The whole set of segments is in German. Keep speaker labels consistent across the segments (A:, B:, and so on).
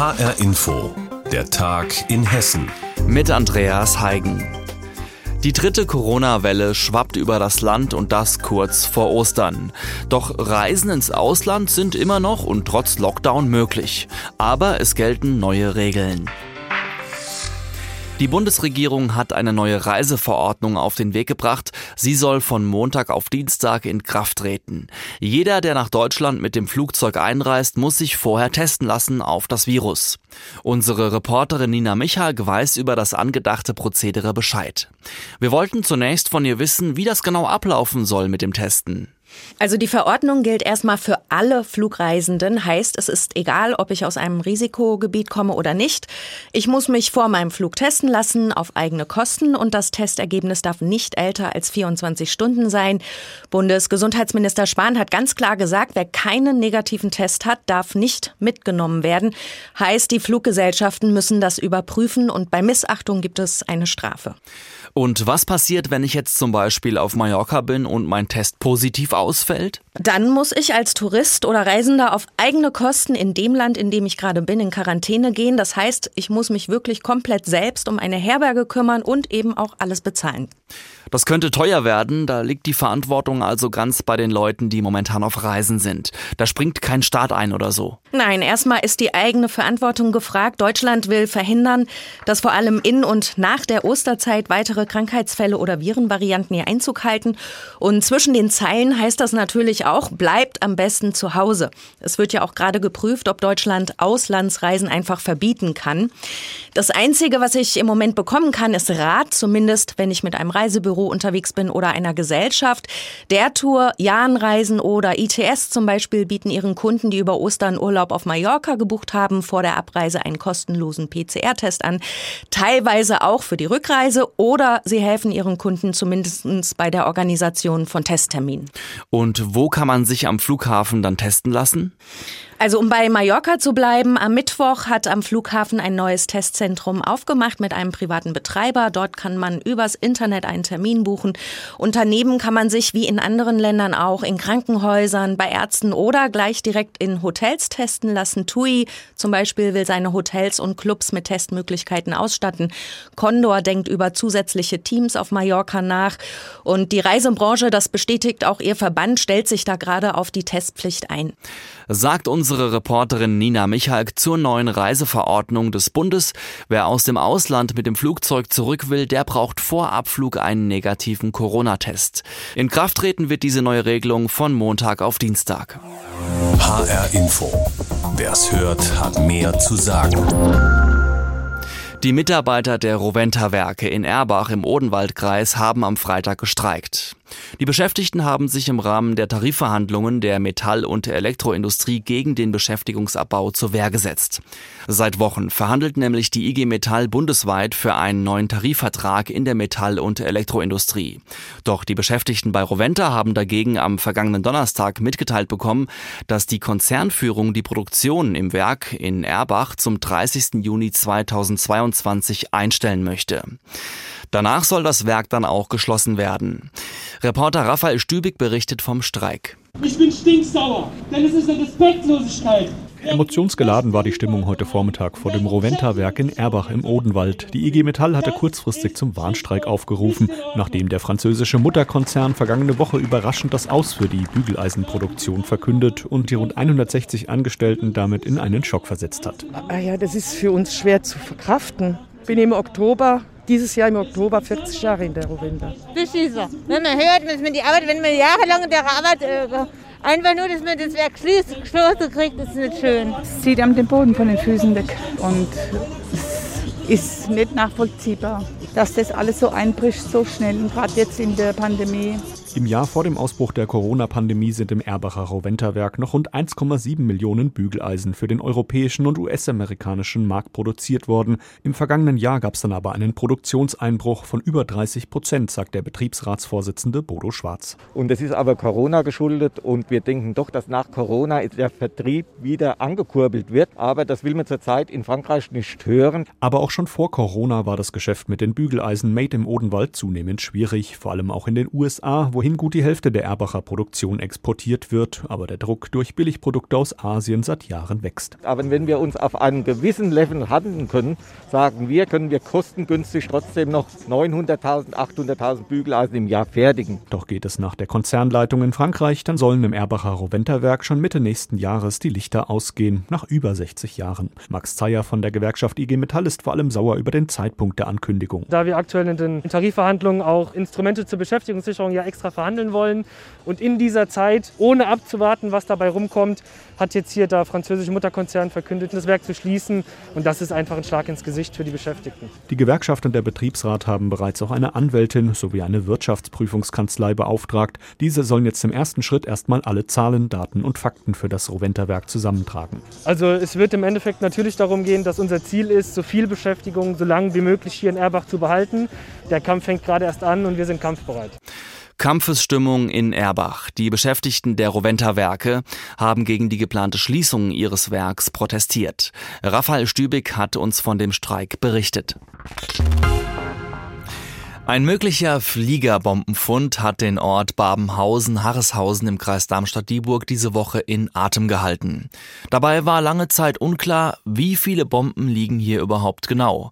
A: HR Info, der Tag in Hessen.
B: Mit Andreas Heigen. Die dritte Corona-Welle schwappt über das Land und das kurz vor Ostern. Doch Reisen ins Ausland sind immer noch und trotz Lockdown möglich. Aber es gelten neue Regeln. Die Bundesregierung hat eine neue Reiseverordnung auf den Weg gebracht. Sie soll von Montag auf Dienstag in Kraft treten. Jeder, der nach Deutschland mit dem Flugzeug einreist, muss sich vorher testen lassen auf das Virus. Unsere Reporterin Nina Michalk weiß über das angedachte Prozedere Bescheid. Wir wollten zunächst von ihr wissen, wie das genau ablaufen soll mit dem Testen.
C: Also die Verordnung gilt erstmal für alle Flugreisenden, heißt es ist egal, ob ich aus einem Risikogebiet komme oder nicht. Ich muss mich vor meinem Flug testen lassen auf eigene Kosten und das Testergebnis darf nicht älter als 24 Stunden sein. Bundesgesundheitsminister Spahn hat ganz klar gesagt, wer keinen negativen Test hat, darf nicht mitgenommen werden. Heißt, die Fluggesellschaften müssen das überprüfen und bei Missachtung gibt es eine Strafe.
B: Und was passiert, wenn ich jetzt zum Beispiel auf Mallorca bin und mein Test positiv ausfällt?
C: Dann muss ich als Tourist oder Reisender auf eigene Kosten in dem Land, in dem ich gerade bin, in Quarantäne gehen. Das heißt, ich muss mich wirklich komplett selbst um eine Herberge kümmern und eben auch alles bezahlen.
B: Das könnte teuer werden, da liegt die Verantwortung also ganz bei den Leuten, die momentan auf Reisen sind. Da springt kein Staat ein oder so.
C: Nein, erstmal ist die eigene Verantwortung gefragt. Deutschland will verhindern, dass vor allem in und nach der Osterzeit weitere Krankheitsfälle oder Virenvarianten ihr Einzug halten. Und zwischen den Zeilen heißt das natürlich auch, bleibt am besten zu Hause. Es wird ja auch gerade geprüft, ob Deutschland Auslandsreisen einfach verbieten kann. Das Einzige, was ich im Moment bekommen kann, ist Rat, zumindest wenn ich mit einem Reisebüro Reisebüro unterwegs bin oder einer Gesellschaft. Der Tour, Jahnreisen oder ITS zum Beispiel bieten ihren Kunden, die über Ostern Urlaub auf Mallorca gebucht haben, vor der Abreise einen kostenlosen PCR-Test an. Teilweise auch für die Rückreise oder sie helfen ihren Kunden zumindest bei der Organisation von Testterminen.
B: Und wo kann man sich am Flughafen dann testen lassen?
C: Also um bei Mallorca zu bleiben, am Mittwoch hat am Flughafen ein neues Testzentrum aufgemacht mit einem privaten Betreiber. Dort kann man übers Internet einen Termin buchen. Und daneben kann man sich wie in anderen Ländern auch in Krankenhäusern, bei Ärzten oder gleich direkt in Hotels testen lassen. TUI zum Beispiel will seine Hotels und Clubs mit Testmöglichkeiten ausstatten. Condor denkt über zusätzliche Teams auf Mallorca nach. Und die Reisebranche, das bestätigt auch ihr Verband, stellt sich da gerade auf die Testpflicht ein.
B: Sagt uns unsere Reporterin Nina Michalk zur neuen Reiseverordnung des Bundes. Wer aus dem Ausland mit dem Flugzeug zurück will, der braucht vor Abflug einen negativen Corona-Test. In Kraft treten wird diese neue Regelung von Montag auf Dienstag.
A: HR Info. Wer's hört, hat mehr zu sagen.
B: Die Mitarbeiter der Roventa-Werke in Erbach im Odenwaldkreis haben am Freitag gestreikt. Die Beschäftigten haben sich im Rahmen der Tarifverhandlungen der Metall- und Elektroindustrie gegen den Beschäftigungsabbau zur Wehr gesetzt. Seit Wochen verhandelt nämlich die IG Metall bundesweit für einen neuen Tarifvertrag in der Metall- und Elektroindustrie. Doch die Beschäftigten bei Roventa haben dagegen am vergangenen Donnerstag mitgeteilt bekommen, dass die Konzernführung die Produktion im Werk in Erbach zum 30. Juni 2022 einstellen möchte. Danach soll das Werk dann auch geschlossen werden. Reporter Raphael Stübig berichtet vom Streik.
D: Ich bin stinksauer, denn es ist eine Respektlosigkeit.
E: Emotionsgeladen war die Stimmung heute Vormittag vor dem Roventa-Werk in Erbach im Odenwald. Die IG Metall hatte kurzfristig zum Warnstreik aufgerufen, nachdem der französische Mutterkonzern vergangene Woche überraschend das Aus für die Bügeleisenproduktion verkündet und die rund 160 Angestellten damit in einen Schock versetzt hat.
F: Ah ja, das ist für uns schwer zu verkraften. Bin im Oktober dieses Jahr im Oktober 40 Jahre in der Rovinda.
G: Das ist so. Wenn man hört, dass man die Arbeit, wenn man jahrelang in der Arbeit äh, einfach nur, dass man das Werk geschlossen kriegt, ist nicht schön.
H: Es zieht einem den Boden von den Füßen weg und es ist nicht nachvollziehbar, dass das alles so einbricht so schnell und gerade jetzt in der Pandemie.
E: Im Jahr vor dem Ausbruch der Corona-Pandemie sind im Erbacher Rowenta-Werk noch rund 1,7 Millionen Bügeleisen für den europäischen und US-amerikanischen Markt produziert worden. Im vergangenen Jahr gab es dann aber einen Produktionseinbruch von über 30 Prozent, sagt der Betriebsratsvorsitzende Bodo Schwarz.
I: Und es ist aber Corona geschuldet und wir denken doch, dass nach Corona der Vertrieb wieder angekurbelt wird. Aber das will man zurzeit in Frankreich nicht hören.
E: Aber auch schon vor Corona war das Geschäft mit den Bügeleisen Made im Odenwald zunehmend schwierig, vor allem auch in den USA, wo wohin gut die Hälfte der Erbacher Produktion exportiert wird, aber der Druck durch Billigprodukte aus Asien seit Jahren wächst.
I: Aber wenn wir uns auf einem gewissen Level handeln können, sagen wir, können wir kostengünstig trotzdem noch 900.000, 800.000 Bügeleisen im Jahr fertigen.
E: Doch geht es nach der Konzernleitung in Frankreich, dann sollen im Erbacher Roventa-Werk schon Mitte nächsten Jahres die Lichter ausgehen, nach über 60 Jahren. Max Zeyer von der Gewerkschaft IG Metall ist vor allem sauer über den Zeitpunkt der Ankündigung.
J: Da wir aktuell in den Tarifverhandlungen auch Instrumente zur Beschäftigungssicherung ja extra verhandeln wollen und in dieser Zeit, ohne abzuwarten, was dabei rumkommt, hat jetzt hier der französische Mutterkonzern verkündet, das Werk zu schließen. Und das ist einfach ein Schlag ins Gesicht für die Beschäftigten.
E: Die Gewerkschaft und der Betriebsrat haben bereits auch eine Anwältin sowie eine Wirtschaftsprüfungskanzlei beauftragt. Diese sollen jetzt im ersten Schritt erstmal alle Zahlen, Daten und Fakten für das Roventa-Werk zusammentragen.
J: Also es wird im Endeffekt natürlich darum gehen, dass unser Ziel ist, so viel Beschäftigung so lange wie möglich hier in Erbach zu behalten. Der Kampf fängt gerade erst an und wir sind kampfbereit.
B: Kampfesstimmung in Erbach. Die Beschäftigten der Roventa-Werke haben gegen die geplante Schließung ihres Werks protestiert. Raphael Stübig hat uns von dem Streik berichtet. Ein möglicher Fliegerbombenfund hat den Ort Babenhausen-Harreshausen im Kreis Darmstadt-Dieburg diese Woche in Atem gehalten. Dabei war lange Zeit unklar, wie viele Bomben liegen hier überhaupt genau.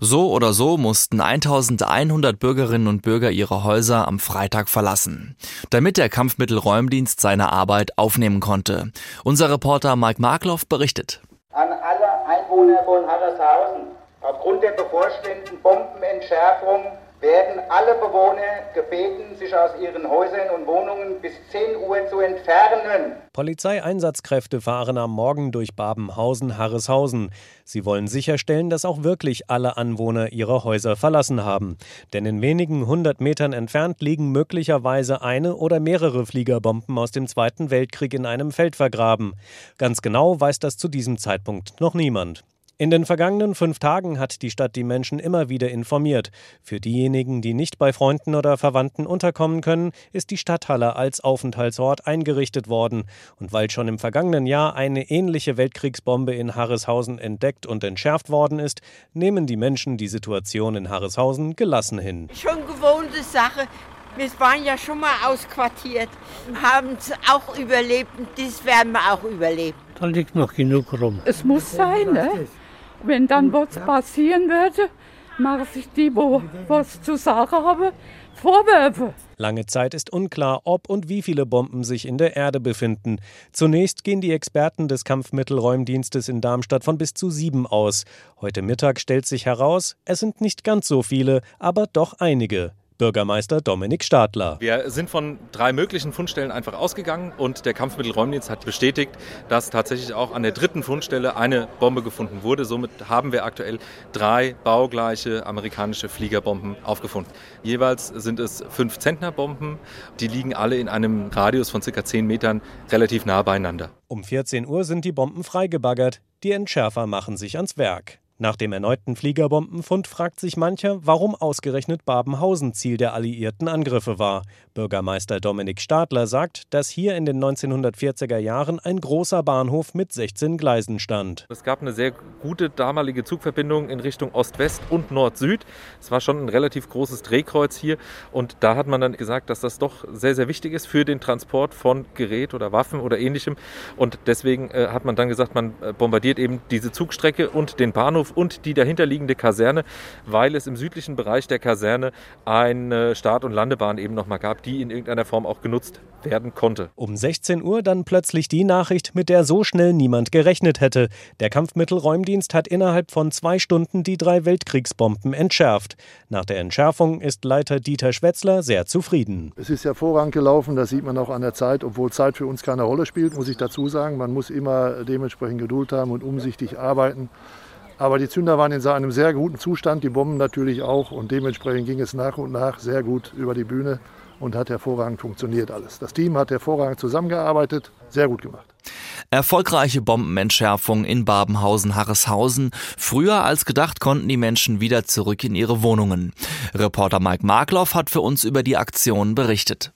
B: So oder so mussten 1100 Bürgerinnen und Bürger ihre Häuser am Freitag verlassen, damit der Kampfmittelräumdienst seine Arbeit aufnehmen konnte. Unser Reporter Mike Markloff berichtet.
K: An alle Einwohner von Harreshausen. Aufgrund der bevorstehenden Bombenentschärfung werden alle Bewohner gebeten, sich aus ihren Häusern und Wohnungen bis 10 Uhr zu entfernen.
L: Polizeieinsatzkräfte fahren am Morgen durch Babenhausen-Harreshausen. Sie wollen sicherstellen, dass auch wirklich alle Anwohner ihre Häuser verlassen haben. Denn in wenigen hundert Metern entfernt liegen möglicherweise eine oder mehrere Fliegerbomben aus dem Zweiten Weltkrieg in einem Feld vergraben. Ganz genau weiß das zu diesem Zeitpunkt noch niemand. In den vergangenen fünf Tagen hat die Stadt die Menschen immer wieder informiert. Für diejenigen, die nicht bei Freunden oder Verwandten unterkommen können, ist die Stadthalle als Aufenthaltsort eingerichtet worden. Und weil schon im vergangenen Jahr eine ähnliche Weltkriegsbombe in Harreshausen entdeckt und entschärft worden ist, nehmen die Menschen die Situation in Harreshausen gelassen hin.
M: Schon gewohnte Sache. Wir waren ja schon mal ausquartiert, haben es auch überlebt und das werden wir auch überleben.
N: Da liegt noch genug rum.
H: Es muss sein, ne? Wenn dann was passieren würde, machen sich die, wo was zu sagen haben, Vorwürfe.
L: Lange Zeit ist unklar, ob und wie viele Bomben sich in der Erde befinden. Zunächst gehen die Experten des Kampfmittelräumdienstes in Darmstadt von bis zu sieben aus. Heute Mittag stellt sich heraus, es sind nicht ganz so viele, aber doch einige. Bürgermeister Dominik Stadler.
O: Wir sind von drei möglichen Fundstellen einfach ausgegangen und der Kampfmittelräumdienst hat bestätigt, dass tatsächlich auch an der dritten Fundstelle eine Bombe gefunden wurde. Somit haben wir aktuell drei baugleiche amerikanische Fliegerbomben aufgefunden. Jeweils sind es fünf Zentnerbomben. Die liegen alle in einem Radius von circa zehn Metern relativ nah beieinander.
L: Um 14 Uhr sind die Bomben freigebaggert. Die Entschärfer machen sich ans Werk. Nach dem erneuten Fliegerbombenfund fragt sich mancher, warum ausgerechnet Babenhausen Ziel der alliierten Angriffe war. Bürgermeister Dominik Stadler sagt, dass hier in den 1940er Jahren ein großer Bahnhof mit 16 Gleisen stand.
O: Es gab eine sehr gute damalige Zugverbindung in Richtung Ost-West und Nord-Süd. Es war schon ein relativ großes Drehkreuz hier und da hat man dann gesagt, dass das doch sehr, sehr wichtig ist für den Transport von Gerät oder Waffen oder ähnlichem. Und deswegen äh, hat man dann gesagt, man äh, bombardiert eben diese Zugstrecke und den Bahnhof und die dahinterliegende Kaserne, weil es im südlichen Bereich der Kaserne eine Start- und Landebahn eben nochmal gab, die in irgendeiner Form auch genutzt werden konnte.
L: Um 16 Uhr dann plötzlich die Nachricht, mit der so schnell niemand gerechnet hätte. Der Kampfmittelräumdienst hat innerhalb von zwei Stunden die drei Weltkriegsbomben entschärft. Nach der Entschärfung ist Leiter Dieter Schwetzler sehr zufrieden.
P: Es ist hervorragend gelaufen, das sieht man auch an der Zeit, obwohl Zeit für uns keine Rolle spielt, muss ich dazu sagen. Man muss immer dementsprechend Geduld haben und umsichtig arbeiten. Aber die Zünder waren in einem sehr guten Zustand, die Bomben natürlich auch. Und dementsprechend ging es nach und nach sehr gut über die Bühne und hat hervorragend funktioniert alles. Das Team hat hervorragend zusammengearbeitet, sehr gut gemacht.
B: Erfolgreiche Bombenentschärfung in Babenhausen-Harreshausen. Früher als gedacht konnten die Menschen wieder zurück in ihre Wohnungen. Reporter Mike Markloff hat für uns über die Aktion berichtet.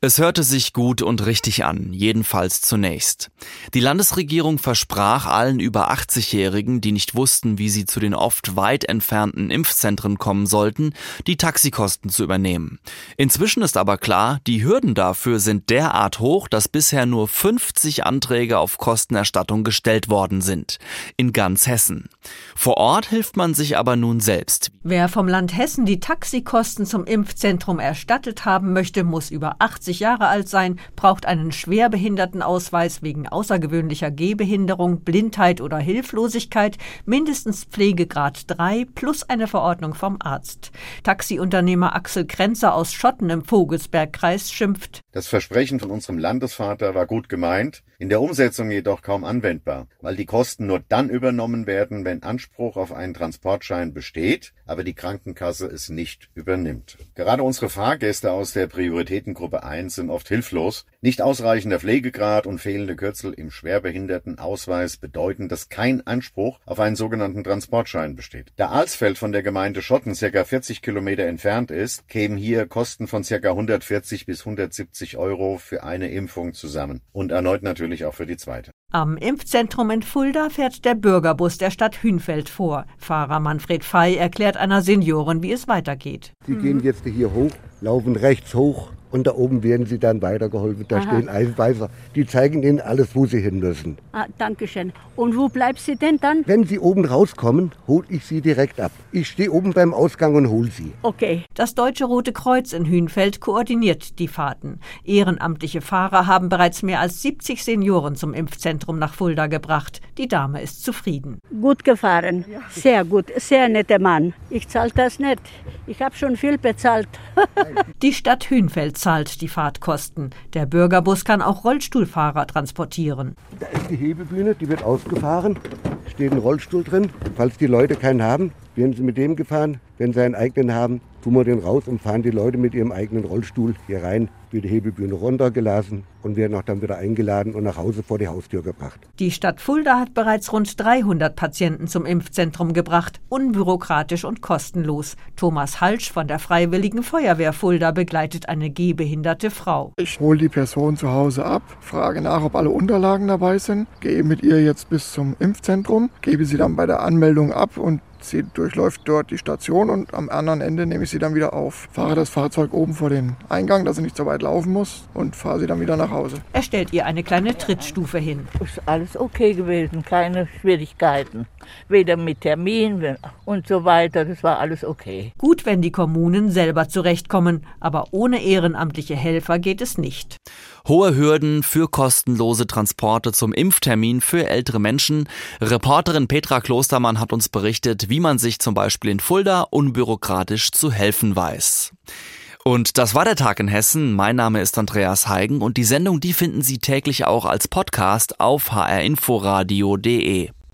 B: Es hörte sich gut und richtig an, jedenfalls zunächst. Die Landesregierung versprach allen über 80-Jährigen, die nicht wussten, wie sie zu den oft weit entfernten Impfzentren kommen sollten, die Taxikosten zu übernehmen. Inzwischen ist aber klar, die Hürden dafür sind derart hoch, dass bisher nur 50 Anträge auf Kostenerstattung gestellt worden sind. In ganz Hessen. Vor Ort hilft man sich aber nun selbst.
N: Wer vom Land Hessen die Taxikosten zum Impfzentrum erstattet haben möchte, muss über 80 Jahre alt sein, braucht einen Schwerbehindertenausweis wegen außergewöhnlicher Gehbehinderung, Blindheit oder Hilflosigkeit, mindestens Pflegegrad 3 plus eine Verordnung vom Arzt. Taxiunternehmer Axel Krenzer aus Schotten im Vogelsbergkreis schimpft.
Q: Das Versprechen von unserem Landesvater war gut gemeint, in der Umsetzung jedoch kaum anwendbar, weil die Kosten nur dann übernommen werden, wenn Anspruch auf einen Transportschein besteht, aber die Krankenkasse es nicht übernimmt. Gerade unsere Fahrgäste aus der Prioritätengruppe 1 sind oft hilflos. Nicht ausreichender Pflegegrad und fehlende Kürzel im Schwerbehindertenausweis bedeuten, dass kein Anspruch auf einen sogenannten Transportschein besteht. Da Alsfeld von der Gemeinde Schotten ca. 40 Kilometer entfernt ist, kämen hier Kosten von ca. 140 bis 170 Euro für eine Impfung zusammen und erneut natürlich auch für die zweite.
N: Am Impfzentrum in Fulda fährt der Bürgerbus der Stadt Hünfeld vor. Fahrer Manfred Fey erklärt einer Seniorin, wie es weitergeht.
R: Sie gehen jetzt hier hoch, laufen rechts hoch und da oben werden sie dann weitergeholfen. Da Aha. stehen Einweiser, die zeigen ihnen alles, wo sie hin müssen.
S: Ah, Dankeschön. Und wo bleibt sie denn dann?
R: Wenn sie oben rauskommen, hole ich sie direkt ab. Ich stehe oben beim Ausgang und hole sie.
S: Okay.
N: Das Deutsche Rote Kreuz in Hünfeld koordiniert die Fahrten. Ehrenamtliche Fahrer haben bereits mehr als 70 Senioren zum Impfzentrum nach Fulda gebracht. Die Dame ist zufrieden.
S: Gut gefahren. Sehr gut. Sehr netter Mann. Ich zahle das nicht. Ich habe schon viel bezahlt.
N: die Stadt Hünfeld zahlt die Fahrtkosten. Der Bürgerbus kann auch Rollstuhlfahrer transportieren.
R: Da ist die Hebebühne, die wird ausgefahren. Steht ein Rollstuhl drin. Falls die Leute keinen haben, werden sie mit dem gefahren. Wenn sie einen eigenen haben, tun wir den raus und fahren die Leute mit ihrem eigenen Rollstuhl hier rein, wird die Hebebühne runtergelassen und werden auch dann wieder eingeladen und nach Hause vor die Haustür gebracht.
N: Die Stadt Fulda hat bereits rund 300 Patienten zum Impfzentrum gebracht, unbürokratisch und kostenlos. Thomas Halsch von der Freiwilligen Feuerwehr Fulda begleitet eine gehbehinderte Frau.
T: Ich hole die Person zu Hause ab, frage nach, ob alle Unterlagen dabei sind, gehe mit ihr jetzt bis zum Impfzentrum, gebe sie dann bei der Anmeldung ab und Sie durchläuft dort die Station und am anderen Ende nehme ich sie dann wieder auf. Fahre das Fahrzeug oben vor den Eingang, dass sie nicht so weit laufen muss und fahre sie dann wieder nach Hause.
N: Er stellt ihr eine kleine Trittstufe hin.
U: Ist alles okay gewesen, keine Schwierigkeiten. Weder mit Termin und so weiter, das war alles okay.
N: Gut, wenn die Kommunen selber zurechtkommen, aber ohne ehrenamtliche Helfer geht es nicht.
B: Hohe Hürden für kostenlose Transporte zum Impftermin für ältere Menschen. Reporterin Petra Klostermann hat uns berichtet, wie man sich zum Beispiel in Fulda unbürokratisch zu helfen weiß. Und das war der Tag in Hessen. Mein Name ist Andreas Heigen und die Sendung, die finden Sie täglich auch als Podcast auf hrinforadio.de.